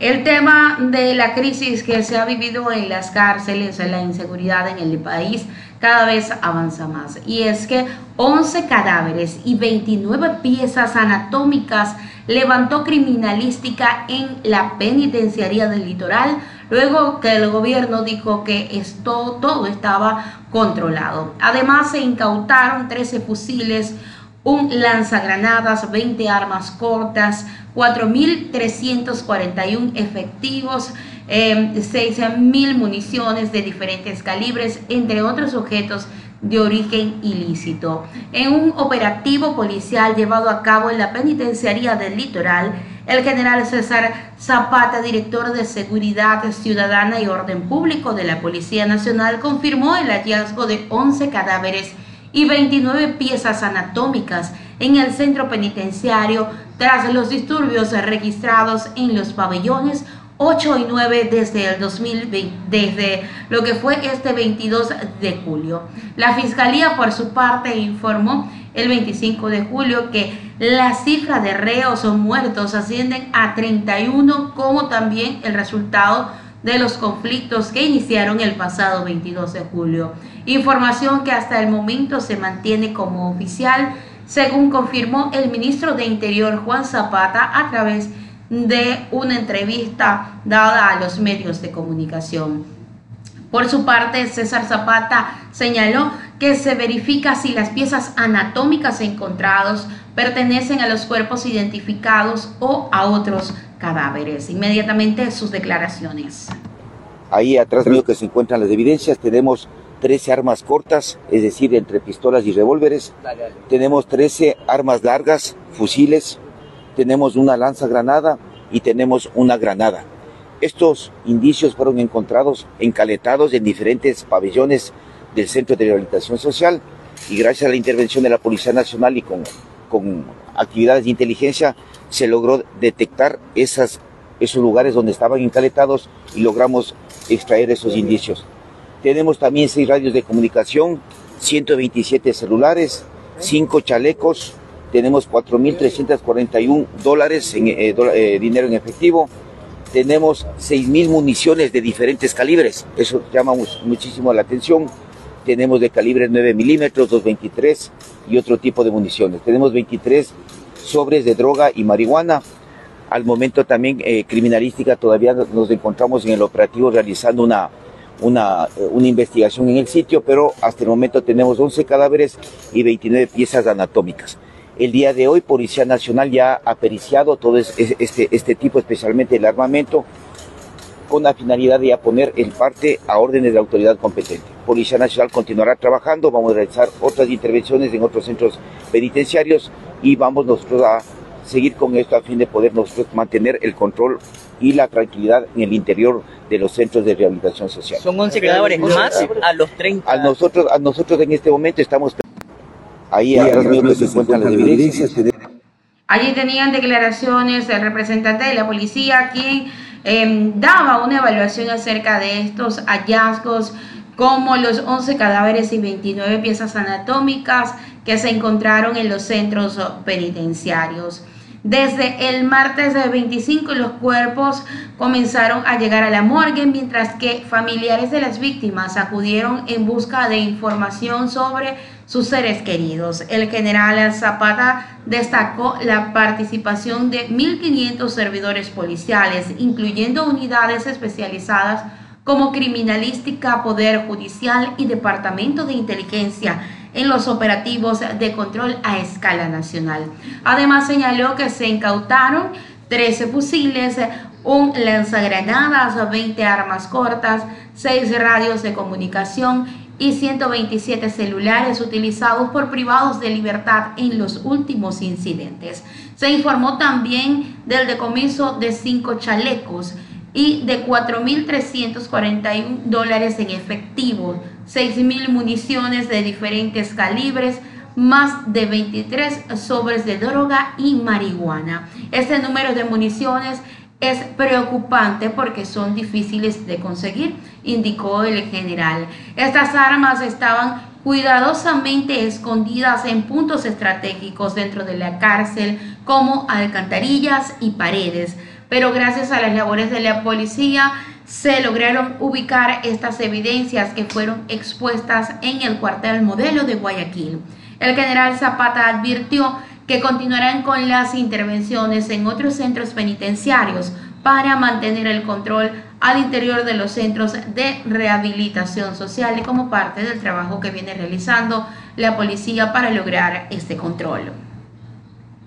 El tema de la crisis que se ha vivido en las cárceles, la inseguridad en el país, cada vez avanza más. Y es que 11 cadáveres y 29 piezas anatómicas levantó criminalística en la penitenciaría del litoral, luego que el gobierno dijo que esto todo estaba controlado. Además se incautaron 13 fusiles, un lanzagranadas, 20 armas cortas, 4.341 efectivos, eh, 6.000 municiones de diferentes calibres, entre otros objetos de origen ilícito. En un operativo policial llevado a cabo en la penitenciaría del litoral, el general César Zapata, director de Seguridad Ciudadana y Orden Público de la Policía Nacional, confirmó el hallazgo de 11 cadáveres y 29 piezas anatómicas en el centro penitenciario tras los disturbios registrados en los pabellones 8 y 9 desde el 2020, desde lo que fue este 22 de julio. La Fiscalía por su parte informó el 25 de julio que la cifra de reos o muertos ascienden a 31 como también el resultado de los conflictos que iniciaron el pasado 22 de julio. Información que hasta el momento se mantiene como oficial, según confirmó el ministro de Interior Juan Zapata a través de una entrevista dada a los medios de comunicación. Por su parte, César Zapata señaló que se verifica si las piezas anatómicas encontradas pertenecen a los cuerpos identificados o a otros cadáveres. Inmediatamente sus declaraciones. Ahí atrás mío que se encuentran las evidencias, tenemos 13 armas cortas, es decir, entre pistolas y revólveres. Tenemos 13 armas largas, fusiles. Tenemos una lanza granada y tenemos una granada. Estos indicios fueron encontrados encaletados en diferentes pabellones del Centro de Rehabilitación Social y gracias a la intervención de la Policía Nacional y con, con actividades de inteligencia se logró detectar esas, esos lugares donde estaban encaletados y logramos extraer esos indicios. Tenemos también seis radios de comunicación, 127 celulares, cinco chalecos, tenemos 4.341 dólares en eh, eh, dinero en efectivo, tenemos 6.000 municiones de diferentes calibres, eso llama muchísimo la atención, tenemos de calibre 9 milímetros, 223 y otro tipo de municiones, tenemos 23 sobres de droga y marihuana. Al momento también eh, criminalística todavía nos encontramos en el operativo realizando una, una, eh, una, investigación en el sitio, pero hasta el momento tenemos 11 cadáveres y 29 piezas anatómicas. El día de hoy Policía Nacional ya ha periciado todo este, este tipo, especialmente el armamento, con la finalidad de poner en parte a órdenes de la autoridad competente. Policía Nacional continuará trabajando, vamos a realizar otras intervenciones en otros centros penitenciarios y vamos nosotros a seguir con esto a fin de poder nosotros mantener el control y la tranquilidad en el interior de los centros de rehabilitación social. Son 11 creadores más a los 30. A nosotros, a nosotros en este momento estamos ahí a los míos se encuentran las evidencias. Allí tenían declaraciones del representante de la policía quien Em, daba una evaluación acerca de estos hallazgos como los 11 cadáveres y 29 piezas anatómicas que se encontraron en los centros penitenciarios. Desde el martes de 25 los cuerpos comenzaron a llegar a la morgue mientras que familiares de las víctimas acudieron en busca de información sobre sus seres queridos. El general Zapata destacó la participación de 1.500 servidores policiales, incluyendo unidades especializadas como criminalística, poder judicial y departamento de inteligencia en los operativos de control a escala nacional. Además señaló que se incautaron 13 fusiles, un lanzagranadas, 20 armas cortas, 6 radios de comunicación y 127 celulares utilizados por privados de libertad en los últimos incidentes. Se informó también del decomiso de 5 chalecos y de 4.341 dólares en efectivo, 6.000 municiones de diferentes calibres, más de 23 sobres de droga y marihuana. Este número de municiones es preocupante porque son difíciles de conseguir, indicó el general. Estas armas estaban cuidadosamente escondidas en puntos estratégicos dentro de la cárcel como alcantarillas y paredes pero gracias a las labores de la policía se lograron ubicar estas evidencias que fueron expuestas en el cuartel modelo de Guayaquil. El general Zapata advirtió que continuarán con las intervenciones en otros centros penitenciarios para mantener el control al interior de los centros de rehabilitación social como parte del trabajo que viene realizando la policía para lograr este control.